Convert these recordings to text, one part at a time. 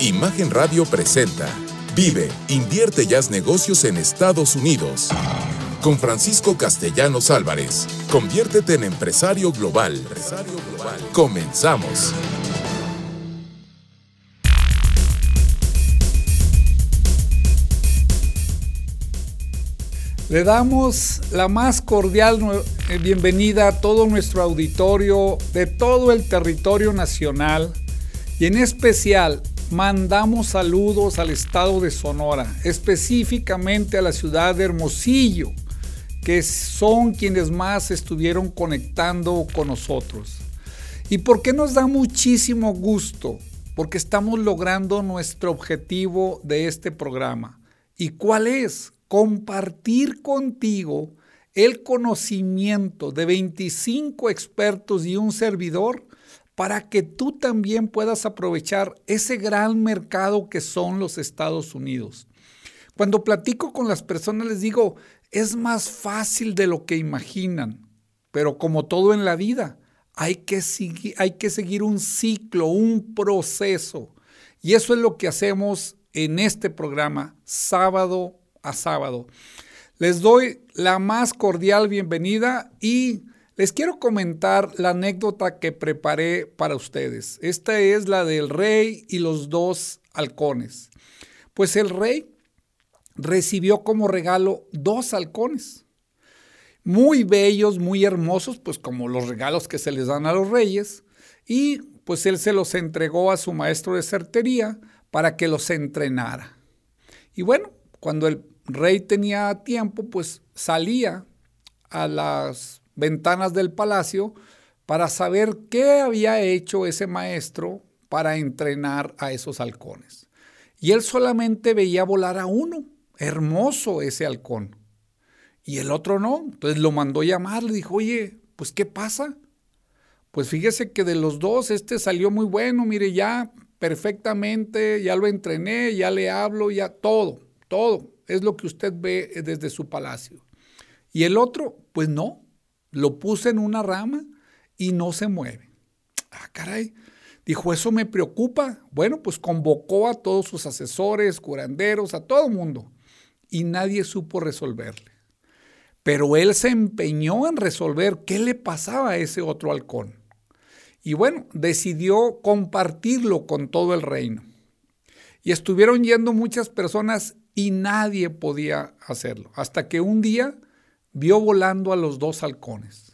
Imagen Radio presenta Vive, invierte y haz negocios en Estados Unidos. Con Francisco Castellanos Álvarez. Conviértete en empresario global. Empresario global. Comenzamos. Le damos la más cordial eh, bienvenida a todo nuestro auditorio de todo el territorio nacional y en especial mandamos saludos al estado de Sonora, específicamente a la ciudad de Hermosillo, que son quienes más estuvieron conectando con nosotros. ¿Y por qué nos da muchísimo gusto? Porque estamos logrando nuestro objetivo de este programa. ¿Y cuál es? Compartir contigo el conocimiento de 25 expertos y un servidor para que tú también puedas aprovechar ese gran mercado que son los Estados Unidos. Cuando platico con las personas les digo, es más fácil de lo que imaginan, pero como todo en la vida, hay que, seguir, hay que seguir un ciclo, un proceso. Y eso es lo que hacemos en este programa, sábado a sábado. Les doy la más cordial bienvenida y les quiero comentar la anécdota que preparé para ustedes. Esta es la del rey y los dos halcones. Pues el rey recibió como regalo dos halcones. Muy bellos, muy hermosos, pues como los regalos que se les dan a los reyes. Y pues él se los entregó a su maestro de certería para que los entrenara. Y bueno, cuando el rey tenía tiempo, pues salía a las ventanas del palacio para saber qué había hecho ese maestro para entrenar a esos halcones. Y él solamente veía volar a uno, hermoso ese halcón, y el otro no. Entonces lo mandó llamar, le dijo, oye, pues ¿qué pasa? Pues fíjese que de los dos, este salió muy bueno, mire, ya perfectamente, ya lo entrené, ya le hablo, ya todo, todo es lo que usted ve desde su palacio. Y el otro, pues no, lo puse en una rama y no se mueve. Ah, caray. Dijo, eso me preocupa. Bueno, pues convocó a todos sus asesores, curanderos, a todo el mundo. Y nadie supo resolverle. Pero él se empeñó en resolver qué le pasaba a ese otro halcón. Y bueno, decidió compartirlo con todo el reino. Y estuvieron yendo muchas personas y nadie podía hacerlo. Hasta que un día vio volando a los dos halcones.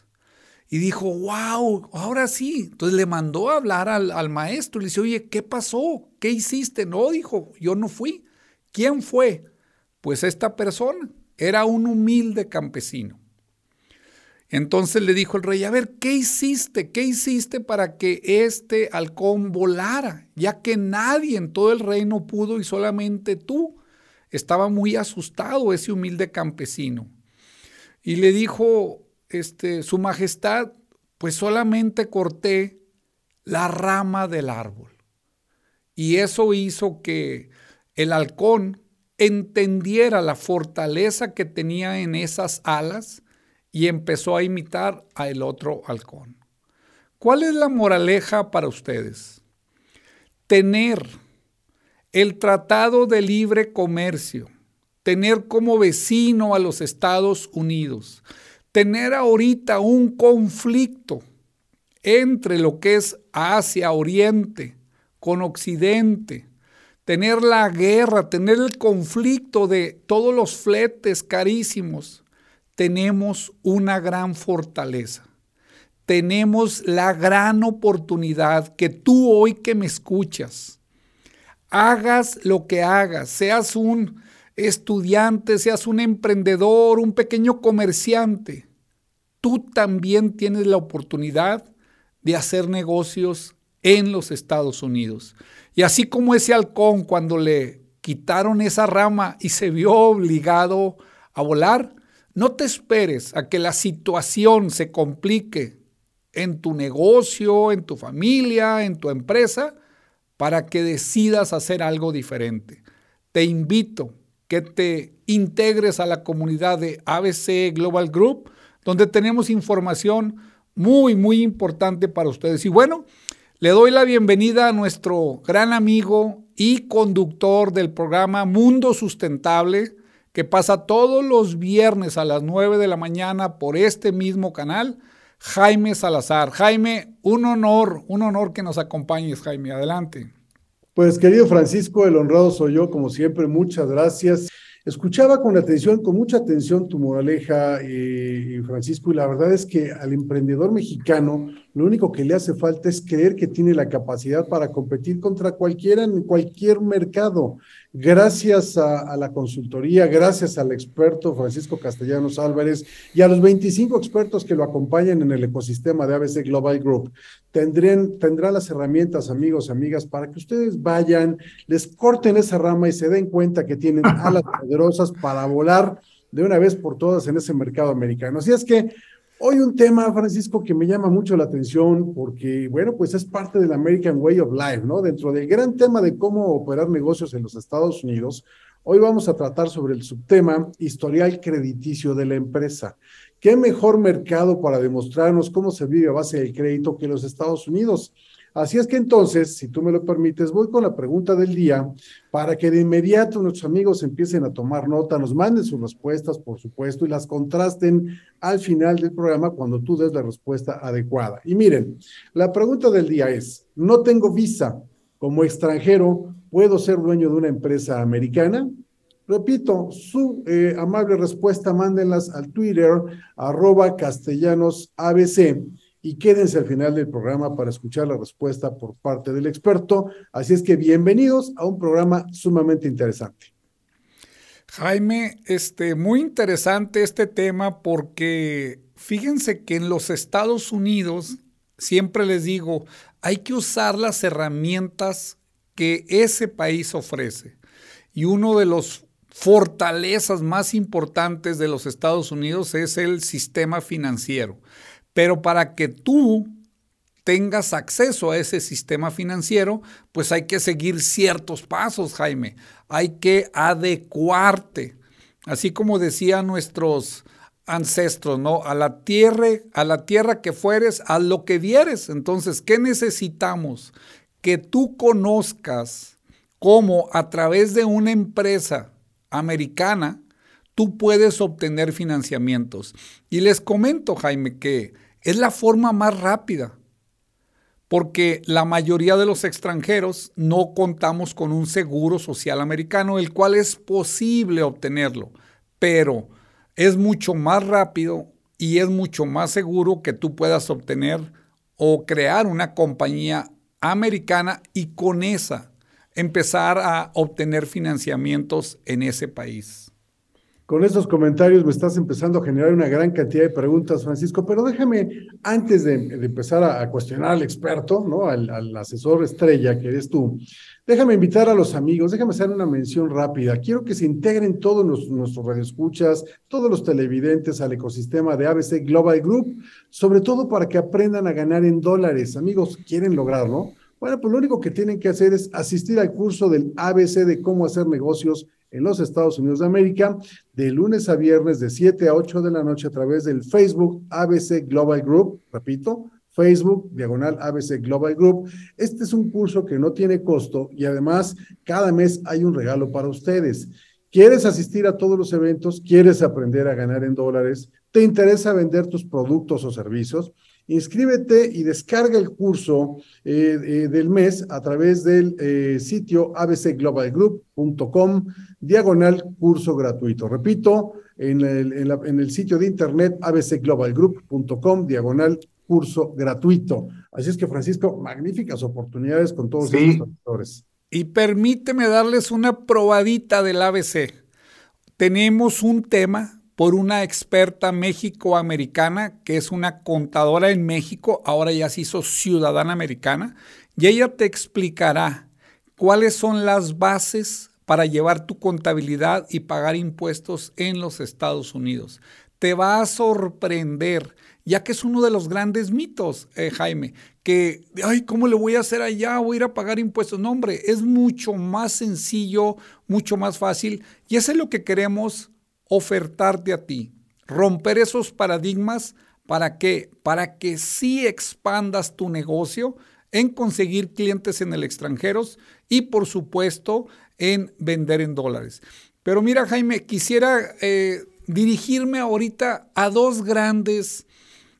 Y dijo, wow, ahora sí. Entonces le mandó a hablar al, maestro. Le dice, oye, ¿qué pasó? ¿Qué hiciste? No, dijo, yo no fui. ¿Quién fue? Pues esta persona. Era un humilde campesino. Entonces le dijo el rey, a ver, ¿qué hiciste? ¿Qué hiciste para que este halcón volara? Ya que nadie en todo el reino pudo y solamente tú. Estaba muy asustado ese humilde campesino. Y le dijo, este, su majestad, pues solamente corté la rama del árbol. Y eso hizo que el halcón entendiera la fortaleza que tenía en esas alas y empezó a imitar a el otro halcón. ¿Cuál es la moraleja para ustedes? Tener el Tratado de Libre Comercio tener como vecino a los Estados Unidos, tener ahorita un conflicto entre lo que es Asia, Oriente, con Occidente, tener la guerra, tener el conflicto de todos los fletes carísimos, tenemos una gran fortaleza. Tenemos la gran oportunidad que tú hoy que me escuchas, hagas lo que hagas, seas un estudiante, seas un emprendedor, un pequeño comerciante, tú también tienes la oportunidad de hacer negocios en los Estados Unidos. Y así como ese halcón cuando le quitaron esa rama y se vio obligado a volar, no te esperes a que la situación se complique en tu negocio, en tu familia, en tu empresa, para que decidas hacer algo diferente. Te invito que te integres a la comunidad de ABC Global Group, donde tenemos información muy, muy importante para ustedes. Y bueno, le doy la bienvenida a nuestro gran amigo y conductor del programa Mundo Sustentable, que pasa todos los viernes a las 9 de la mañana por este mismo canal, Jaime Salazar. Jaime, un honor, un honor que nos acompañes, Jaime. Adelante. Pues querido Francisco, el honrado soy yo, como siempre, muchas gracias. Escuchaba con atención, con mucha atención tu moraleja, eh, Francisco, y la verdad es que al emprendedor mexicano lo único que le hace falta es creer que tiene la capacidad para competir contra cualquiera en cualquier mercado. Gracias a, la consultoría, gracias al experto Francisco Castellanos Álvarez y a los 25 expertos que lo acompañan en el ecosistema de ABC Global Group, tendrán, tendrán las herramientas, amigos, amigas, para que ustedes vayan, les corten esa rama y se den cuenta que tienen alas poderosas para volar de una vez por todas en ese mercado americano. Así es que Hoy un tema, Francisco, que me llama mucho la atención porque, bueno, pues es parte del American Way of Life, ¿no? Dentro del gran tema de cómo operar negocios en los Estados Unidos, hoy vamos a tratar sobre el subtema historial crediticio de la empresa. ¿Qué mejor mercado para demostrarnos cómo se vive a base del crédito que los Estados Unidos? Así es que entonces, si tú me lo permites, voy con la pregunta del día para que de inmediato nuestros amigos empiecen a tomar nota, nos manden sus respuestas, por supuesto, y las contrasten al final del programa cuando tú des la respuesta adecuada. Y miren, la pregunta del día es, no tengo visa como extranjero, ¿puedo ser dueño de una empresa americana? Repito, su eh, amable respuesta, mándenlas al Twitter, arroba castellanos ABC y quédense al final del programa para escuchar la respuesta por parte del experto. Así es que bienvenidos a un programa sumamente interesante. Jaime, este, muy interesante este tema porque fíjense que en los Estados Unidos, siempre les digo, hay que usar las herramientas que ese país ofrece. Y uno de los fortalezas más importantes de los Estados Unidos es el sistema financiero. Pero para que tú tengas acceso a ese sistema financiero, pues hay que seguir ciertos pasos, Jaime. Hay que adecuarte. Así como decían nuestros ancestros, ¿no? A la tierra, a la tierra que fueres, a lo que vieres. Entonces, ¿qué necesitamos? Que tú conozcas cómo a través de una empresa americana tú puedes obtener financiamientos. Y les comento, Jaime, que es la forma más rápida, porque la mayoría de los extranjeros no contamos con un seguro social americano, el cual es posible obtenerlo, pero es mucho más rápido y es mucho más seguro que tú puedas obtener o crear una compañía americana y con esa empezar a obtener financiamientos en ese país. Con estos comentarios me estás empezando a generar una gran cantidad de preguntas, Francisco, pero déjame, antes de, empezar a, cuestionar al experto, ¿no? Al, asesor estrella que eres tú, déjame invitar a los amigos, déjame hacer una mención rápida. Quiero que se integren todos nuestros radioescuchas, todos los televidentes al ecosistema de ABC Global Group, sobre todo para que aprendan a ganar en dólares. Amigos, ¿quieren lograrlo? Bueno, pues lo único que tienen que hacer es asistir al curso del ABC de cómo hacer negocios en los Estados Unidos de América, de lunes a viernes de 7 a 8 de la noche a través del Facebook ABC Global Group, repito, Facebook, diagonal ABC Global Group. Este es un curso que no tiene costo y además cada mes hay un regalo para ustedes. ¿Quieres asistir a todos los eventos? ¿Quieres aprender a ganar en dólares? ¿Te interesa vender tus productos o servicios? Inscríbete y descarga el curso eh, eh, del mes a través del eh, sitio abcglobalgroup.com, diagonal curso gratuito. Repito, en el, en, el sitio de internet abcglobalgroup.com, diagonal curso gratuito. Así es que, Francisco, magníficas oportunidades con todos sí. estos. Y permíteme darles una probadita del ABC. Tenemos un tema por una experta méxico-americana que es una contadora en México, ahora ya se hizo ciudadana americana, y ella te explicará cuáles son las bases para llevar tu contabilidad y pagar impuestos en los Estados Unidos. Te va a sorprender, ya que es uno de los grandes mitos, eh, Jaime, que, ay, ¿cómo le voy a hacer allá? Voy a ir a pagar impuestos. No, hombre, es mucho más sencillo, mucho más fácil, y eso es lo que queremos ofertarte a ti, romper esos paradigmas para que para que sí expandas tu negocio en conseguir clientes en el extranjero y por supuesto en vender en dólares. Pero mira Jaime, quisiera eh, dirigirme ahorita a dos grandes,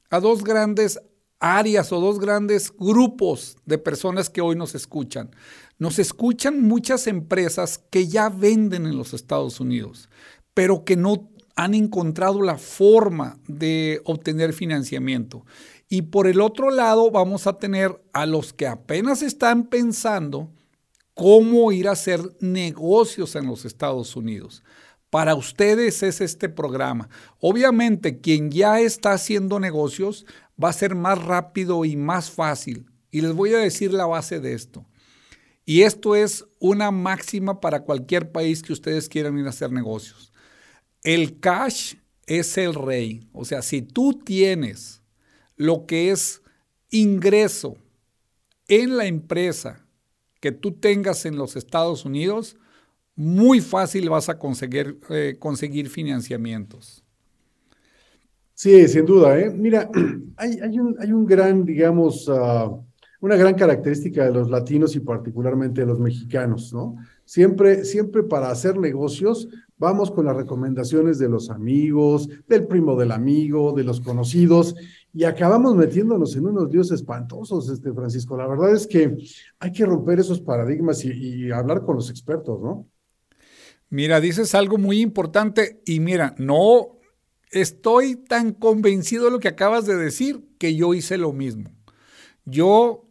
a dos grandes áreas o dos grandes grupos de personas que hoy nos escuchan. Nos escuchan muchas empresas que ya venden en los Estados Unidos, pero que no han encontrado la forma de obtener financiamiento. Y por el otro lado vamos a tener a los que apenas están pensando cómo ir a hacer negocios en los Estados Unidos. Para ustedes es este programa. Obviamente quien ya está haciendo negocios va a ser más rápido y más fácil. Y les voy a decir la base de esto. Y esto es una máxima para cualquier país que ustedes quieran ir a hacer negocios. El cash es el rey. O sea, si tú tienes lo que es ingreso en la empresa que tú tengas en los Estados Unidos, muy fácil vas a conseguir, eh, conseguir financiamientos. Sí, sin duda. ¿eh? Mira, hay, hay, un, hay, un, gran, digamos, uh, una gran característica de los latinos y particularmente de los mexicanos, ¿no? Siempre, siempre para hacer negocios vamos con las recomendaciones de los amigos, del primo del amigo, de los conocidos, y acabamos metiéndonos en unos dioses espantosos, este Francisco. La verdad es que hay que romper esos paradigmas y, y hablar con los expertos, ¿no? Mira, dices algo muy importante y mira, no estoy tan convencido de lo que acabas de decir que yo hice lo mismo. Yo,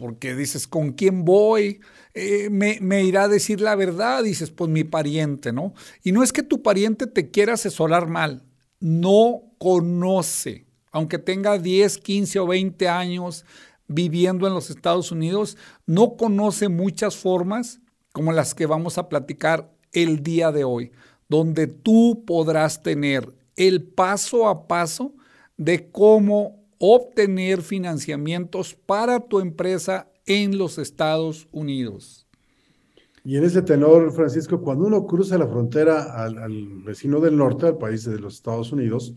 porque dices, ¿con quién voy? Eh, me, irá a decir la verdad, dices, pues mi pariente, ¿no? Y no es que tu pariente te quiera asesorar mal, no conoce, aunque tenga 10, 15 o 20 años viviendo en los Estados Unidos, no conoce muchas formas como las que vamos a platicar el día de hoy, donde tú podrás tener el paso a paso de cómo obtener financiamientos para tu empresa en los Estados Unidos. Y en ese tenor, Francisco, cuando uno cruza la frontera al, vecino del norte, al país de los Estados Unidos,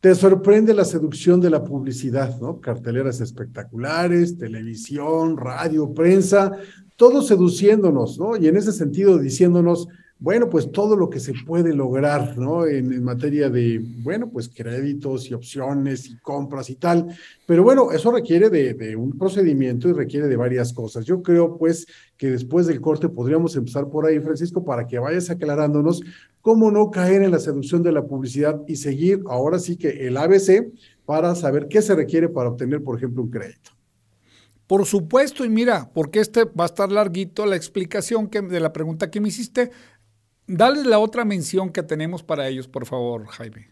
te sorprende la seducción de la publicidad, ¿no? Carteleras espectaculares, televisión, radio, prensa, todo seduciéndonos, ¿no? Y en ese sentido diciéndonos, bueno, pues todo lo que se puede lograr, ¿no? En, materia de, bueno, pues créditos y opciones y compras y tal. Pero bueno, eso requiere de, de, un procedimiento y requiere de varias cosas. Yo creo, pues, que después del corte podríamos empezar por ahí, Francisco, para que vayas aclarándonos cómo no caer en la seducción de la publicidad y seguir ahora sí que el ABC para saber qué se requiere para obtener, por ejemplo, un crédito. Por supuesto, y mira, porque este va a estar larguito la explicación que, de la pregunta que me hiciste, Dale la otra mención que tenemos para ellos, por favor, Jaime.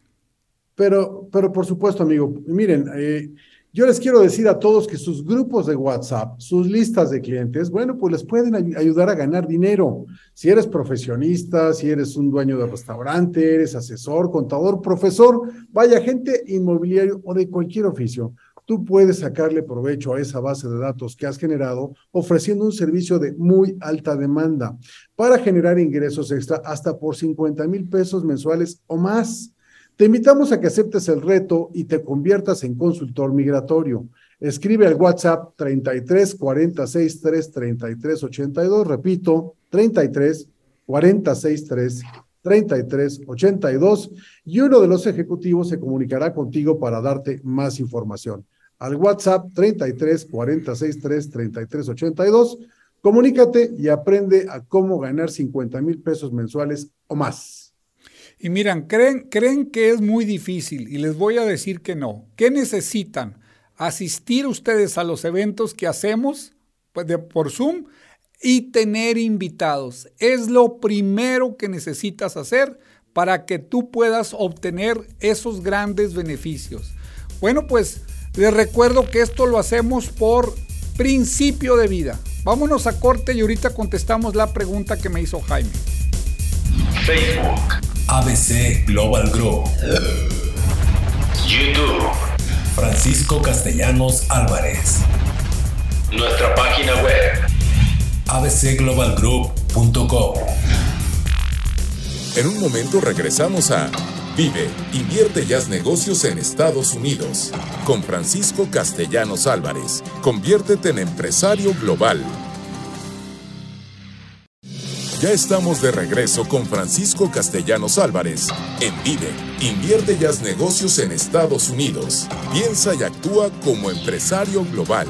Pero, pero por supuesto, amigo, miren, eh, yo les quiero decir a todos que sus grupos de WhatsApp, sus listas de clientes, bueno, pues les pueden ayudar a ganar dinero. Si eres profesionista, si eres un dueño de restaurante, eres asesor, contador, profesor, vaya gente inmobiliario o de cualquier oficio tú puedes sacarle provecho a esa base de datos que has generado ofreciendo un servicio de muy alta demanda para generar ingresos extra hasta por 50 mil pesos mensuales o más. Te invitamos a que aceptes el reto y te conviertas en consultor migratorio. Escribe al WhatsApp 33 46 3 33 82, repito, 33 46 3 33 82 y uno de los ejecutivos se comunicará contigo para darte más información al WhatsApp 33 46 3 33 82. Comunícate y aprende a cómo ganar 50 mil pesos mensuales o más. Y miran, creen, creen que es muy difícil y les voy a decir que no. ¿Qué necesitan? Asistir ustedes a los eventos que hacemos pues, por Zoom y tener invitados. Es lo primero que necesitas hacer para que tú puedas obtener esos grandes beneficios. Bueno, pues les recuerdo que esto lo hacemos por principio de vida. Vámonos a corte y ahorita contestamos la pregunta que me hizo Jaime. Facebook. ABC Global Group. YouTube. Francisco Castellanos Álvarez. Nuestra página web. abcglobalgroup.com. En un momento regresamos a Vive, invierte y haz negocios en Estados Unidos. Con Francisco Castellanos Álvarez. Conviértete en empresario global. Ya estamos de regreso con Francisco Castellanos Álvarez en Vive, invierte y haz negocios en Estados Unidos. Piensa y actúa como empresario global.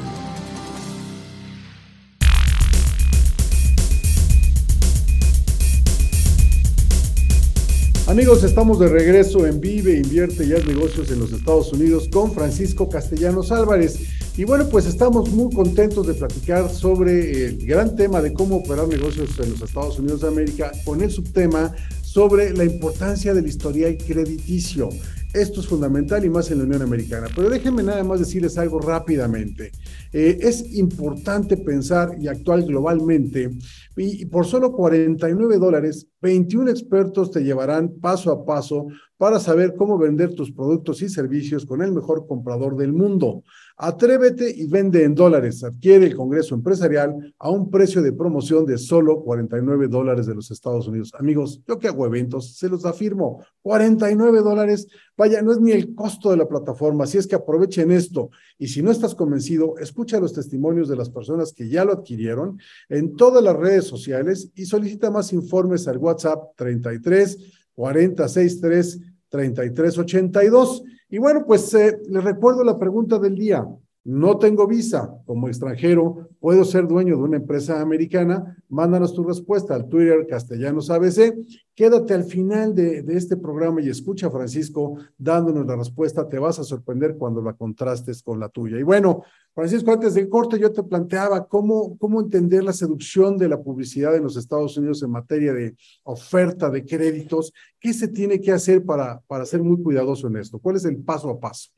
Amigos, estamos de regreso en Vive, Invierte y Haz Negocios en los Estados Unidos con Francisco Castellanos Álvarez. Y bueno, pues estamos muy contentos de platicar sobre el gran tema de cómo operar negocios en los Estados Unidos de América con el subtema sobre la importancia del historial crediticio. Esto es fundamental y más en la Unión Americana. Pero déjenme nada más decirles algo rápidamente. Eh, es importante pensar y actuar globalmente y, por solo 49 dólares, 21 expertos te llevarán paso a paso para saber cómo vender tus productos y servicios con el mejor comprador del mundo. Atrévete y vende en dólares. Adquiere el Congreso Empresarial a un precio de promoción de solo 49 dólares de los Estados Unidos. Amigos, yo que hago eventos, se los afirmo, 49 dólares. Vaya, no es ni el costo de la plataforma, así es que aprovechen esto. Y si no estás convencido, escucha los testimonios de las personas que ya lo adquirieron en todas las redes sociales y solicita más informes al WhatsApp 33 463 3382. Y bueno, pues eh, les recuerdo la pregunta del día. No tengo visa como extranjero, puedo ser dueño de una empresa americana. Mándanos tu respuesta al Twitter Castellanos ABC. Quédate al final de, de, este programa y escucha a Francisco dándonos la respuesta. Te vas a sorprender cuando la contrastes con la tuya. Y bueno, Francisco, antes del corte yo te planteaba cómo, cómo entender la seducción de la publicidad en los Estados Unidos en materia de oferta de créditos. ¿Qué se tiene que hacer para, para ser muy cuidadoso en esto? ¿Cuál es el paso a paso?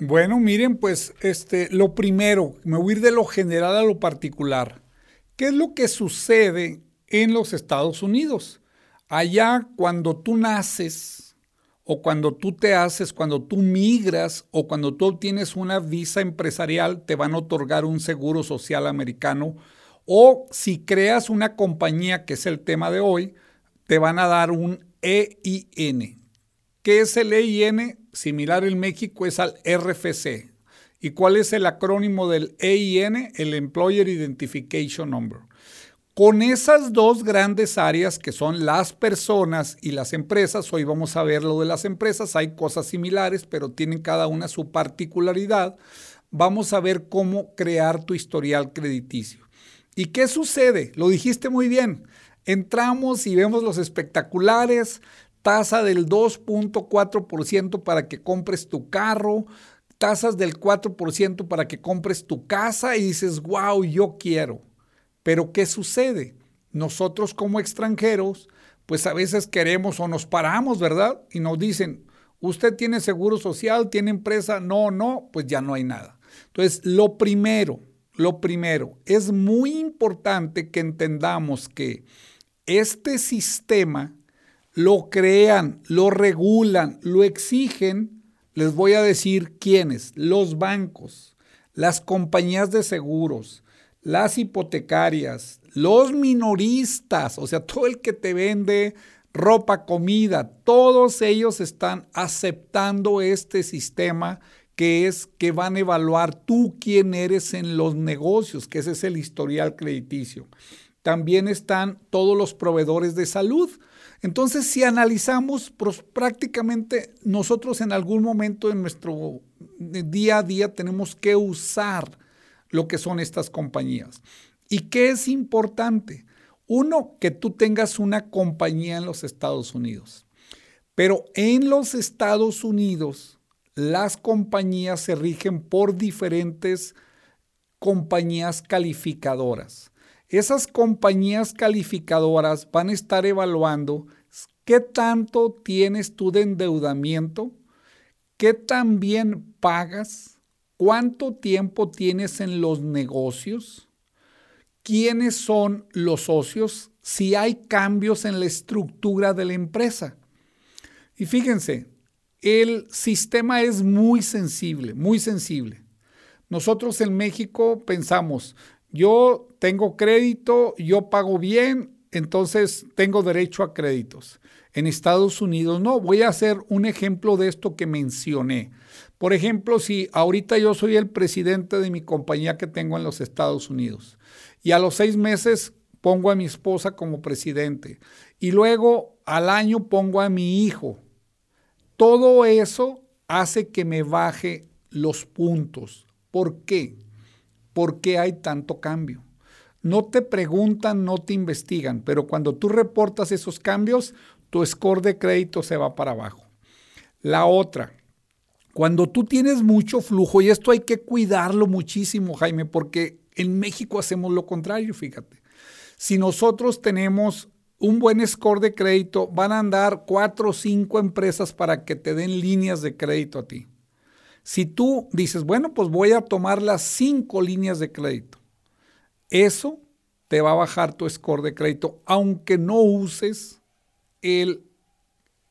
Bueno, miren, pues este, lo primero, me voy de lo general a lo particular. ¿Qué es lo que sucede en los Estados Unidos? Allá cuando tú naces o cuando tú te haces, cuando tú migras o cuando tú obtienes una visa empresarial, te van a otorgar un seguro social americano o si creas una compañía, que es el tema de hoy, te van a dar un EIN. ¿Qué es el EIN? similar en México es al RFC. ¿Y cuál es el acrónimo del EIN? El Employer Identification Number. Con esas dos grandes áreas que son las personas y las empresas, hoy vamos a ver lo de las empresas, hay cosas similares, pero tienen cada una su particularidad. Vamos a ver cómo crear tu historial crediticio. ¿Y qué sucede? Lo dijiste muy bien. Entramos y vemos los espectaculares, tasa del 2.4% para que compres tu carro, tasas del 4% para que compres tu casa y dices, wow, yo quiero. Pero ¿qué sucede? Nosotros como extranjeros, pues a veces queremos o nos paramos, ¿verdad? Y nos dicen, usted tiene seguro social, tiene empresa, no, no, pues ya no hay nada. Entonces, lo primero, lo primero, es muy importante que entendamos que este sistema lo crean, lo regulan, lo exigen, les voy a decir quiénes, los bancos, las compañías de seguros, las hipotecarias, los minoristas, o sea, todo el que te vende ropa, comida, todos ellos están aceptando este sistema que es que van a evaluar tú quién eres en los negocios, que ese es el historial crediticio. También están todos los proveedores de salud, entonces, si analizamos, prácticamente nosotros en algún momento en nuestro día a día tenemos que usar lo que son estas compañías. ¿Y qué es importante? Uno, que tú tengas una compañía en los Estados Unidos. Pero en los Estados Unidos, las compañías se rigen por diferentes compañías calificadoras. Esas compañías calificadoras van a estar evaluando qué tanto tienes tú de endeudamiento, qué tan bien pagas, cuánto tiempo tienes en los negocios, quiénes son los socios, si hay cambios en la estructura de la empresa. Y fíjense, el sistema es muy sensible, muy sensible. Nosotros en México pensamos, yo tengo crédito, yo pago bien, entonces tengo derecho a créditos. En Estados Unidos no. Voy a hacer un ejemplo de esto que mencioné. Por ejemplo, si ahorita yo soy el presidente de mi compañía que tengo en los Estados Unidos y a los seis meses pongo a mi esposa como presidente y luego al año pongo a mi hijo, todo eso hace que me baje los puntos. ¿Por qué? ¿Por qué hay tanto cambio? No te preguntan, no te investigan, pero cuando tú reportas esos cambios, tu score de crédito se va para abajo. La otra, cuando tú tienes mucho flujo, y esto hay que cuidarlo muchísimo, Jaime, porque en México hacemos lo contrario, fíjate. Si nosotros tenemos un buen score de crédito, van a andar cuatro o cinco empresas para que te den líneas de crédito a ti. Si tú dices, bueno, pues voy a tomar las cinco líneas de crédito, eso te va a bajar tu score de crédito, aunque no uses el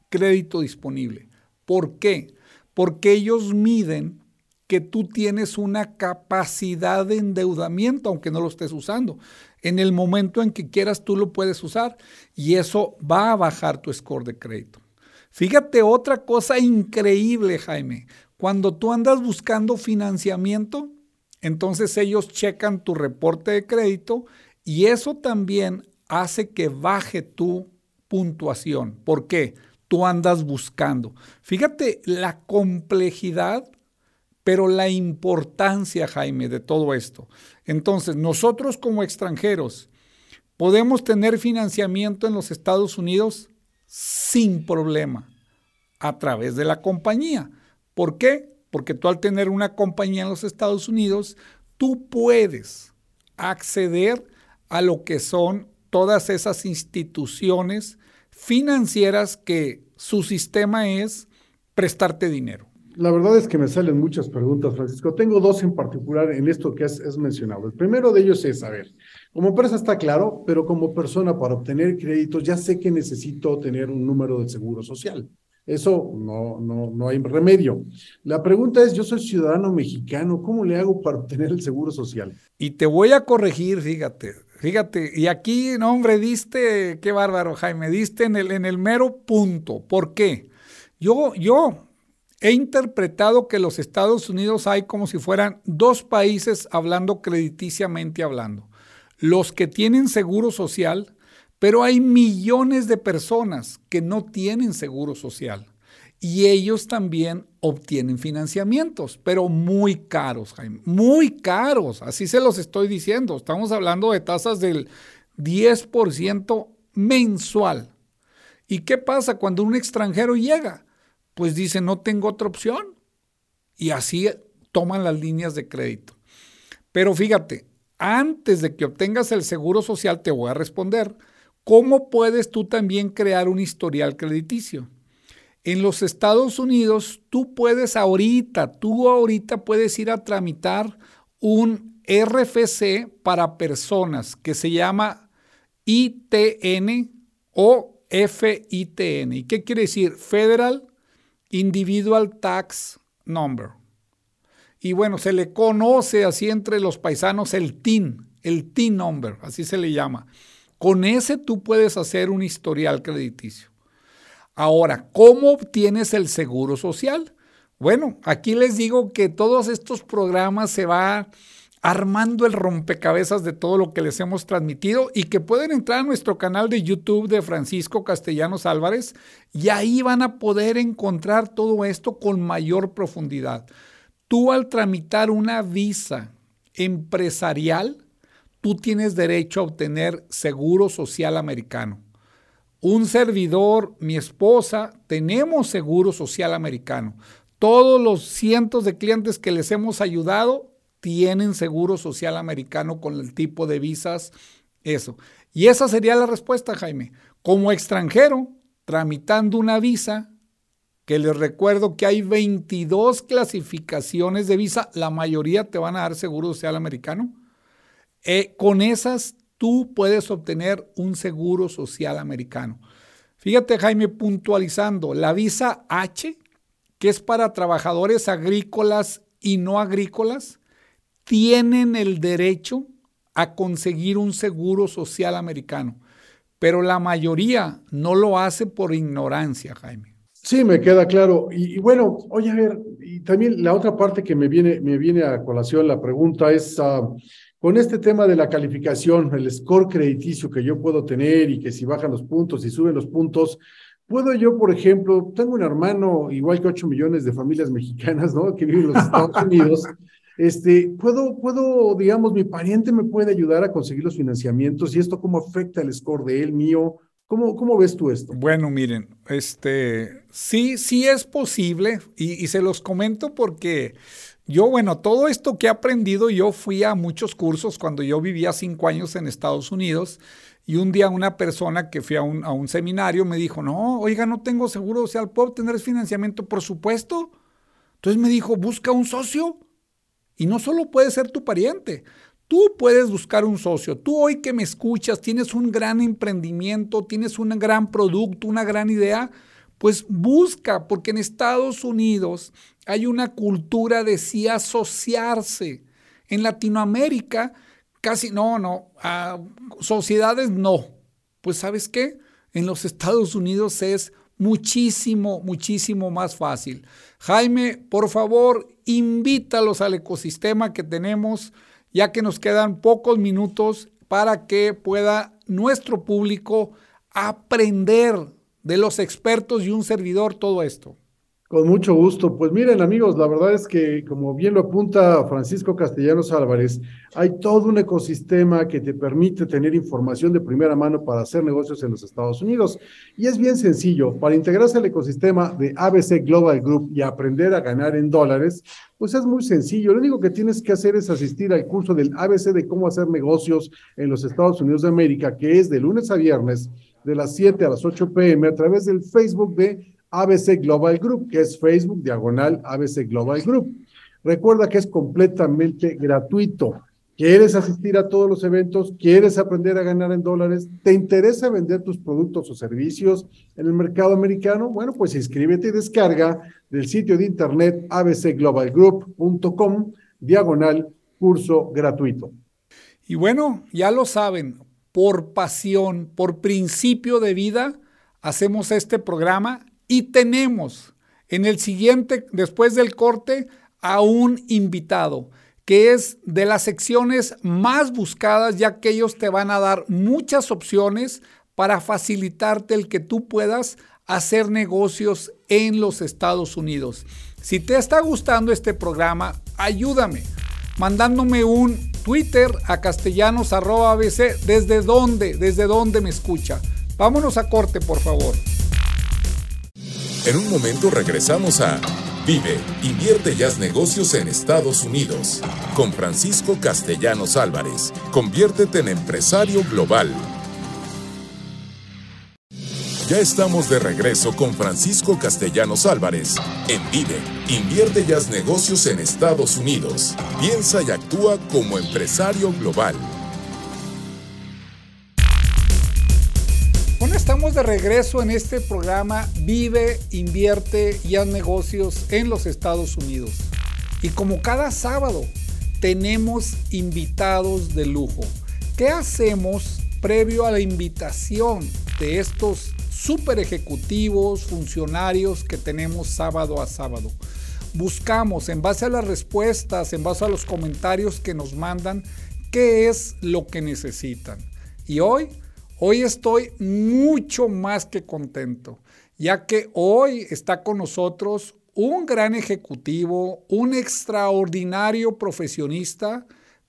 crédito disponible. ¿Por qué? porque ellos miden que tú tienes una capacidad de endeudamiento, aunque no lo estés usando. En el momento en que quieras, tú lo puedes usar y eso va a bajar tu score de crédito. Fíjate otra cosa increíble, Jaime. Cuando tú andas buscando financiamiento, entonces ellos checan tu reporte de crédito y eso también hace que baje tu puntuación. ¿Por qué? tú andas buscando. Fíjate la complejidad, pero la importancia, Jaime, de todo esto. Entonces, nosotros como extranjeros podemos tener financiamiento en los Estados Unidos sin problema a través de la compañía. ¿Por qué? Porque tú al tener una compañía en los Estados Unidos, tú puedes acceder a lo que son todas esas instituciones financieras que su sistema es prestarte dinero. La verdad es que me salen muchas preguntas, Francisco. Tengo dos en particular en esto que has, mencionado. El primero de ellos es, a ver, como empresa está claro, pero como persona para obtener créditos ya sé que necesito tener un número de seguro social. Eso no, no, no hay remedio. La pregunta es, yo soy ciudadano mexicano, ¿cómo le hago para obtener el seguro social? Y te voy a corregir, fíjate, fíjate, y aquí, no hombre, diste, qué bárbaro, Jaime, diste en el, en el mero punto. ¿Por qué? Yo, yo he interpretado que los Estados Unidos hay como si fueran dos países hablando crediticiamente hablando. Los que tienen seguro social pero hay millones de personas que no tienen seguro social y ellos también obtienen financiamientos, pero muy caros, Jaime, muy caros. Así se los estoy diciendo. Estamos hablando de tasas del 10% mensual. ¿Y qué pasa cuando un extranjero llega? Pues dice, no tengo otra opción. Y así toman las líneas de crédito. Pero fíjate, antes de que obtengas el seguro social, te voy a responder ¿Cómo puedes tú también crear un historial crediticio? En los Estados Unidos, tú puedes ahorita, tú ahorita puedes ir a tramitar un RFC para personas que se llama ITN o FITN. ¿Y qué quiere decir? Federal Individual Tax Number. Y bueno, se le conoce así entre los paisanos el TIN, el TIN number, así se le llama. Con ese tú puedes hacer un historial crediticio. Ahora, ¿cómo obtienes el seguro social? Bueno, aquí les digo que todos estos programas se va armando el rompecabezas de todo lo que les hemos transmitido y que pueden entrar a nuestro canal de YouTube de Francisco Castellanos Álvarez y ahí van a poder encontrar todo esto con mayor profundidad. Tú al tramitar una visa empresarial, tú tienes derecho a obtener seguro social americano. Un servidor, mi esposa, tenemos seguro social americano. Todos los cientos de clientes que les hemos ayudado tienen seguro social americano con el tipo de visas, eso. Y esa sería la respuesta, Jaime. Como extranjero, tramitando una visa, que les recuerdo que hay 22 clasificaciones de visa, la mayoría te van a dar seguro social americano. Eh, con esas tú puedes obtener un seguro social americano. Fíjate, Jaime, puntualizando, la visa H, que es para trabajadores agrícolas y no agrícolas, tienen el derecho a conseguir un seguro social americano. pero la mayoría no lo hace por ignorancia, Jaime. Sí, me queda claro. Y, bueno, oye, a ver, y también la otra parte que me viene, me viene a colación la pregunta es, ah, con este tema de la calificación, el score crediticio que yo puedo tener y que si bajan los puntos y suben los puntos, puedo yo, por ejemplo, tengo un hermano, igual que 8 millones de familias mexicanas, ¿no? Que viven en los Estados Unidos. Este, puedo, puedo, digamos, mi pariente me puede ayudar a conseguir los financiamientos y esto cómo afecta el score de él, mío. ¿Cómo, cómo ves tú esto? Bueno, miren, este, sí, sí es posible y, y se los comento porque yo, bueno, todo esto que he aprendido, yo fui a muchos cursos cuando yo vivía cinco años en Estados Unidos y un día una persona que fui a un, a un seminario me dijo, no, oiga, no tengo seguro social, ¿puedo obtener financiamiento? Por supuesto. Entonces me dijo, busca un socio. Y no solo puede ser tu pariente, tú puedes buscar un socio. Tú hoy que me escuchas, tienes un gran emprendimiento, tienes un gran producto, una gran idea, pues busca, porque en Estados Unidos hay una cultura de sí asociarse. En Latinoamérica, casi, no, no, sociedades no. Pues sabes qué, en los Estados Unidos es muchísimo, muchísimo más fácil. Jaime, por favor, invítalos al ecosistema que tenemos, ya que nos quedan pocos minutos para que pueda nuestro público aprender de los expertos y un servidor todo esto. Con mucho gusto. Pues miren amigos, la verdad es que como bien lo apunta Francisco Castellanos Álvarez, hay todo un ecosistema que te permite tener información de primera mano para hacer negocios en los Estados Unidos. Y es bien sencillo, para integrarse al ecosistema de ABC Global Group y aprender a ganar en dólares, pues es muy sencillo. Lo único que tienes que hacer es asistir al curso del ABC de cómo hacer negocios en los Estados Unidos de América, que es de lunes a viernes de las 7 a las 8 pm a través del Facebook de ABC Global Group, que es Facebook diagonal ABC Global Group. Recuerda que es completamente gratuito. ¿Quieres asistir a todos los eventos? ¿Quieres aprender a ganar en dólares? ¿Te interesa vender tus productos o servicios en el mercado americano? Bueno, pues inscríbete y descarga del sitio de internet abcglobalgroup.com diagonal curso gratuito. Y bueno, ya lo saben, por pasión, por principio de vida, hacemos este programa y tenemos en el siguiente, después del corte, a un invitado que es de las secciones más buscadas, ya que ellos te van a dar muchas opciones para facilitarte el que tú puedas hacer negocios en los Estados Unidos. Si te está gustando este programa, ayúdame mandándome un Twitter a castellanos desde dónde, desde dónde me escucha. Vámonos a corte, por favor. En un momento regresamos a Vive, invierte y haz negocios en Estados Unidos. Con Francisco Castellanos Álvarez. Conviértete en empresario global. Ya estamos de regreso con Francisco Castellanos Álvarez en Vive, invierte y haz negocios en Estados Unidos. Piensa y actúa como empresario global. estamos de regreso en este programa Vive, invierte y haz negocios en los Estados Unidos. Y como cada sábado, tenemos invitados de lujo. ¿Qué hacemos previo a la invitación de estos super ejecutivos, funcionarios que tenemos sábado a sábado? Buscamos en base a las respuestas, en base a los comentarios que nos mandan, qué es lo que necesitan. Y hoy Hoy estoy mucho más que contento, ya que hoy está con nosotros un gran ejecutivo, un extraordinario profesionista,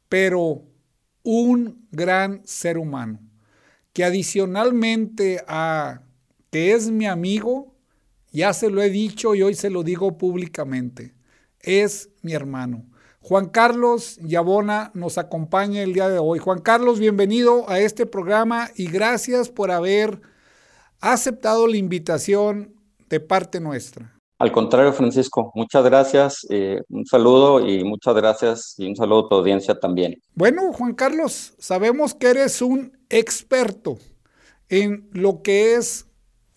pero un gran ser humano, que adicionalmente a que es mi amigo, ya se lo he dicho y hoy se lo digo públicamente, es mi hermano. Juan Carlos Yabona nos acompaña el día de hoy. Juan Carlos, bienvenido a este programa y gracias por haber aceptado la invitación de parte nuestra. Al contrario, Francisco, muchas gracias, eh, un saludo y muchas gracias y un saludo a tu audiencia también. Bueno, Juan Carlos, sabemos que eres un experto en lo que es,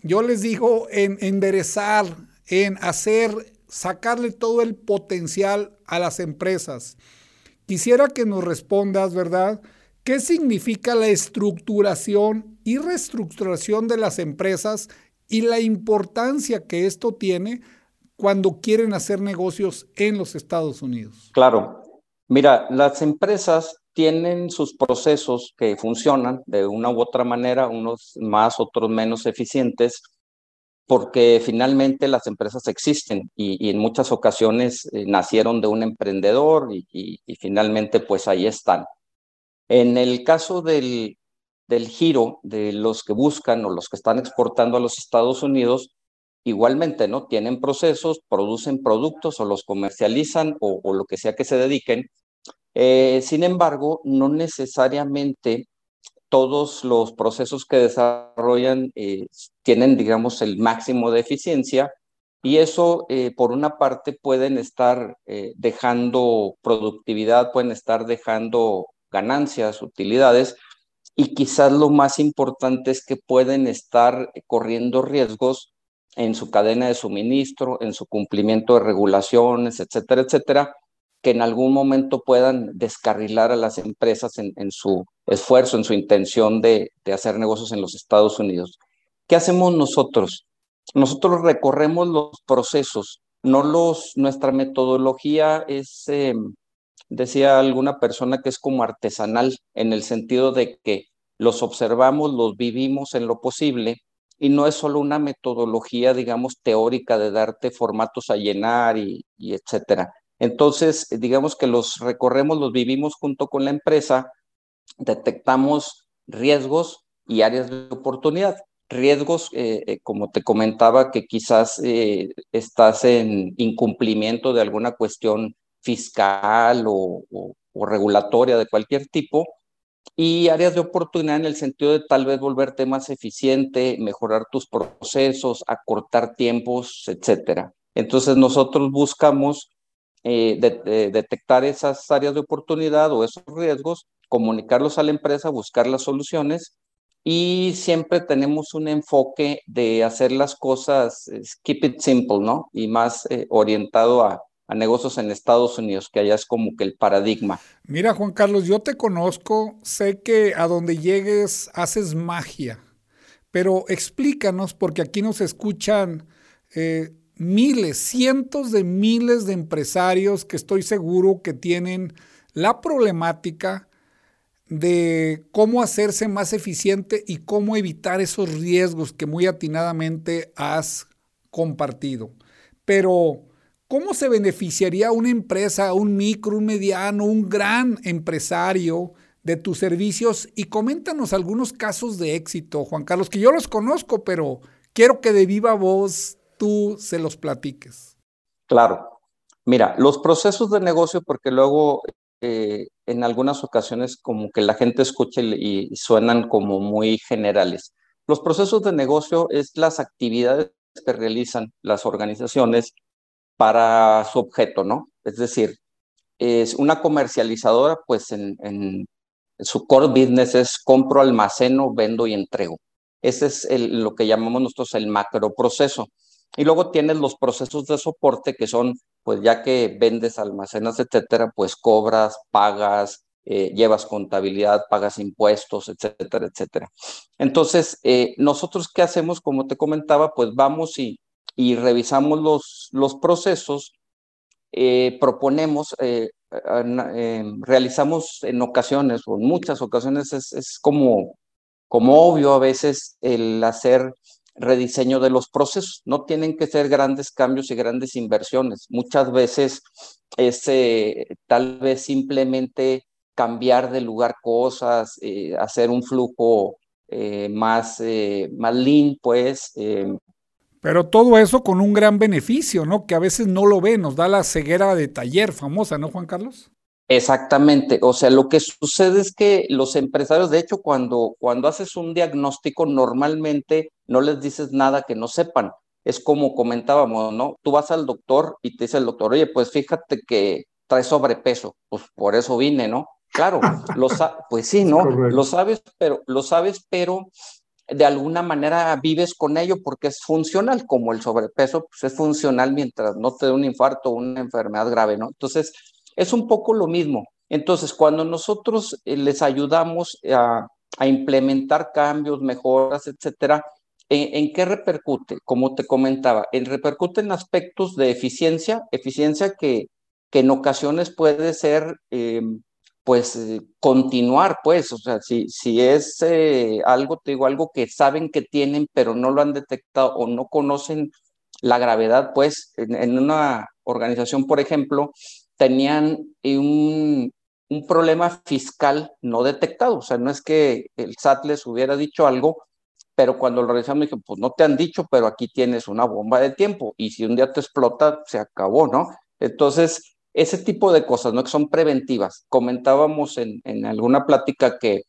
yo les digo, en enderezar, en hacer sacarle todo el potencial a las empresas. Quisiera que nos respondas, ¿verdad? ¿Qué significa la estructuración y reestructuración de las empresas y la importancia que esto tiene cuando quieren hacer negocios en los Estados Unidos. Claro. Mira, las empresas tienen sus procesos que funcionan de una u otra manera, unos más, otros menos eficientes, porque finalmente las empresas existen y, en muchas ocasiones eh, nacieron de un emprendedor y, finalmente pues ahí están. En el caso del, del giro de los que buscan o los que están exportando a los Estados Unidos, igualmente, ¿no? Tienen procesos, producen productos o los comercializan o, o lo que sea que se dediquen. Eh, sin embargo, no necesariamente todos los procesos que desarrollan eh, tienen, digamos, el máximo de eficiencia y eso, eh, por una parte, pueden estar dejando productividad, pueden estar dejando ganancias, utilidades, y quizás lo más importante es que pueden estar corriendo riesgos en su cadena de suministro, en su cumplimiento de regulaciones, etcétera, etcétera, que en algún momento puedan descarrilar a las empresas en, su esfuerzo, en su intención de, hacer negocios en los Estados Unidos. ¿Qué hacemos nosotros? Nosotros recorremos los procesos, no los, nuestra metodología es, em, decía alguna persona que es como artesanal, en el sentido de que los observamos, los vivimos en lo posible, y no es solo una metodología, digamos, teórica de darte formatos a llenar y, y etcétera. Entonces, digamos que los recorremos, los vivimos junto con la empresa, detectamos riesgos y áreas de oportunidad. Riesgos, eh, eh, como te comentaba, que quizás eh, estás en incumplimiento de alguna cuestión fiscal o, regulatoria de cualquier tipo, y áreas de oportunidad en el sentido de tal vez volverte más eficiente, mejorar tus procesos, acortar tiempos, etcétera. Entonces nosotros buscamos eh, de, detectar esas áreas de oportunidad o esos riesgos, comunicarlos a la empresa, buscar las soluciones y siempre tenemos un enfoque de hacer las cosas, keep it simple, ¿no? Y más eh, orientado a, a negocios en Estados Unidos, que allá es como que el paradigma. Mira, Juan Carlos, yo te conozco, sé que a donde llegues haces magia, pero explícanos, porque aquí nos escuchan eh, miles, cientos de miles de empresarios que estoy seguro que tienen la problemática de cómo hacerse más eficiente y cómo evitar esos riesgos que muy atinadamente has compartido. Pero, ¿cómo se beneficiaría una empresa, un micro, un mediano, un gran empresario de tus servicios? Y coméntanos algunos casos de éxito, Juan Carlos, que yo los conozco, pero quiero que de viva voz tú se los platiques. Claro. Mira, los procesos de negocio, porque luego eh, en algunas ocasiones como que la gente escucha y, suenan como muy generales. Los procesos de negocio es las actividades que realizan las organizaciones para su objeto, ¿no? Es decir, es una comercializadora, pues en, en su core business es compro, almaceno, vendo y entrego. Ese es lo que llamamos nosotros el macro proceso. Y luego tienes los procesos de soporte que son, pues ya que vendes, almacenas, etcétera, pues cobras, pagas, eh, llevas contabilidad, pagas impuestos, etcétera, etcétera. Entonces, eh, nosotros qué hacemos, como te comentaba, pues vamos y, y revisamos los, los procesos, eh, proponemos, realizamos en ocasiones, o en muchas ocasiones, es, es como, como obvio a veces el hacer rediseño de los procesos. No tienen que ser grandes cambios y grandes inversiones. Muchas veces es eh, tal vez simplemente cambiar de lugar cosas, eh, hacer un flujo eh, más, más lean, pues. Pero todo eso con un gran beneficio, ¿no? Que a veces no lo ve, nos da la ceguera de taller famosa, ¿no, Juan Carlos? Exactamente, o sea, lo que sucede es que los empresarios, de hecho, cuando, cuando haces un diagnóstico, normalmente no les dices nada que no sepan. Es como comentábamos, ¿no? Tú vas al doctor y te dice el doctor, oye, pues fíjate que traes sobrepeso, pues por eso vine, ¿no? Claro, lo pues sí, ¿no? Lo sabes, pero lo sabes, pero de alguna manera vives con ello porque es funcional, como el sobrepeso, pues es funcional mientras no te dé un infarto o una enfermedad grave, ¿no? Entonces, es un poco lo mismo. Entonces, cuando nosotros eh, les ayudamos a, implementar cambios, mejoras, etcétera, ¿En, qué repercute? Como te comentaba, en, repercute en aspectos de eficiencia, eficiencia que, que en ocasiones puede ser, em, pues, eh, continuar, pues, o sea, si, si es eh, algo, te digo, algo que saben que tienen, pero no lo han detectado o no conocen la gravedad, pues, en, una organización, por ejemplo, tenían un, un problema fiscal no detectado, o sea, no es que el SAT les hubiera dicho algo, pero cuando lo revisamos dije, pues no te han dicho, pero aquí tienes una bomba de tiempo y si un día te explota, se acabó, ¿no? Entonces, ese tipo de cosas, ¿no? Que son preventivas. Comentábamos en, en alguna plática que,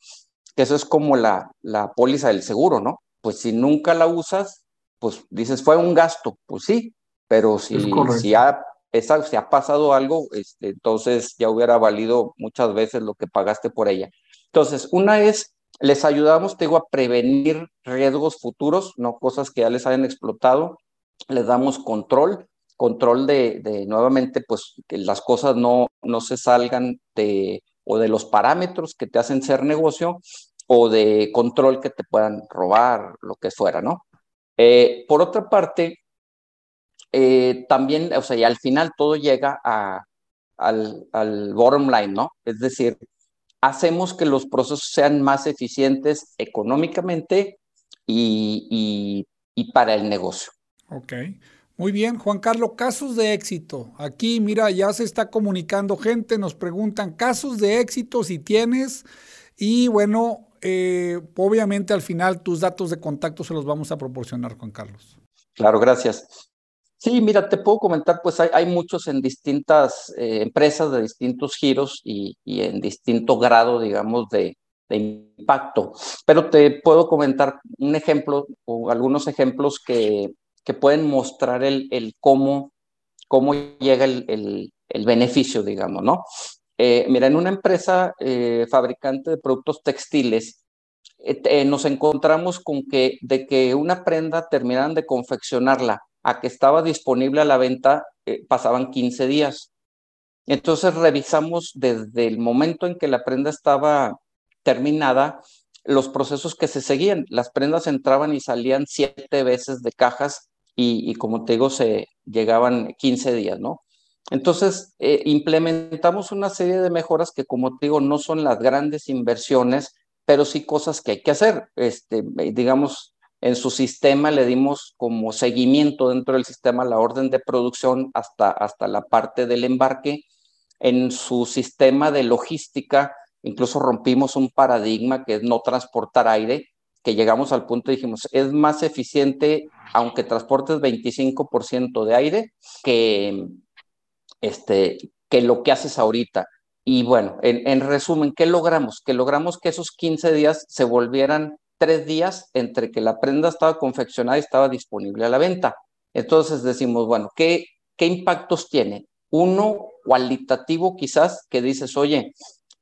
que, eso es como la, la póliza del seguro, ¿no? Pues si nunca la usas, pues dices, fue un gasto, pues sí, pero si, si, ha, esa, si ha pasado algo, este, entonces ya hubiera valido muchas veces lo que pagaste por ella. Entonces, una es les ayudamos, te digo, a prevenir riesgos futuros, no cosas que ya les hayan explotado. Les damos control, control de, de nuevamente, pues que las cosas no, no se salgan de o de los parámetros que te hacen ser negocio o de control que te puedan robar, lo que fuera, ¿no? Eh, por otra parte, eh, también, o sea, y al final todo llega a, al, al bottom line, ¿no? Es decir, hacemos que los procesos sean más eficientes económicamente y, para el negocio. Ok. Muy bien, Juan Carlos, casos de éxito. Aquí, mira, ya se está comunicando gente, nos preguntan casos de éxito si tienes. Y bueno, eh, obviamente al final tus datos de contacto se los vamos a proporcionar, Juan Carlos. Claro, gracias. Sí, mira, te puedo comentar, pues hay, muchos en distintas eh, empresas de distintos giros y, en distinto grado, digamos, de, impacto. Pero te puedo comentar un ejemplo o algunos ejemplos que, que pueden mostrar el, el cómo, cómo llega el, el, beneficio, digamos, ¿no? Eh, mira, en una empresa eh, fabricante de productos textiles, nos encontramos con que de que una prenda terminaran de confeccionarla a que estaba disponible a la venta eh, pasaban 15 días. Entonces revisamos desde el momento en que la prenda estaba terminada los procesos que se seguían. Las prendas entraban y salían siete veces de cajas y, como te digo, se llegaban 15 días, ¿no? Entonces, eh, implementamos una serie de mejoras que, como te digo, no son las grandes inversiones, pero sí cosas que hay que hacer. Este, digamos, en su sistema le dimos como seguimiento dentro del sistema la orden de producción hasta, hasta la parte del embarque. En su sistema de logística, incluso rompimos un paradigma que es no transportar aire, que llegamos al punto y dijimos, es más eficiente, aunque transportes 25% de aire, que, este, que lo que haces ahorita. Y bueno, en, en resumen, ¿qué logramos? Que logramos que esos 15 días se volvieran tres días entre que la prenda estaba confeccionada y estaba disponible a la venta. Entonces decimos, bueno, ¿qué, qué impactos tiene? Uno cualitativo quizás, que dices, oye,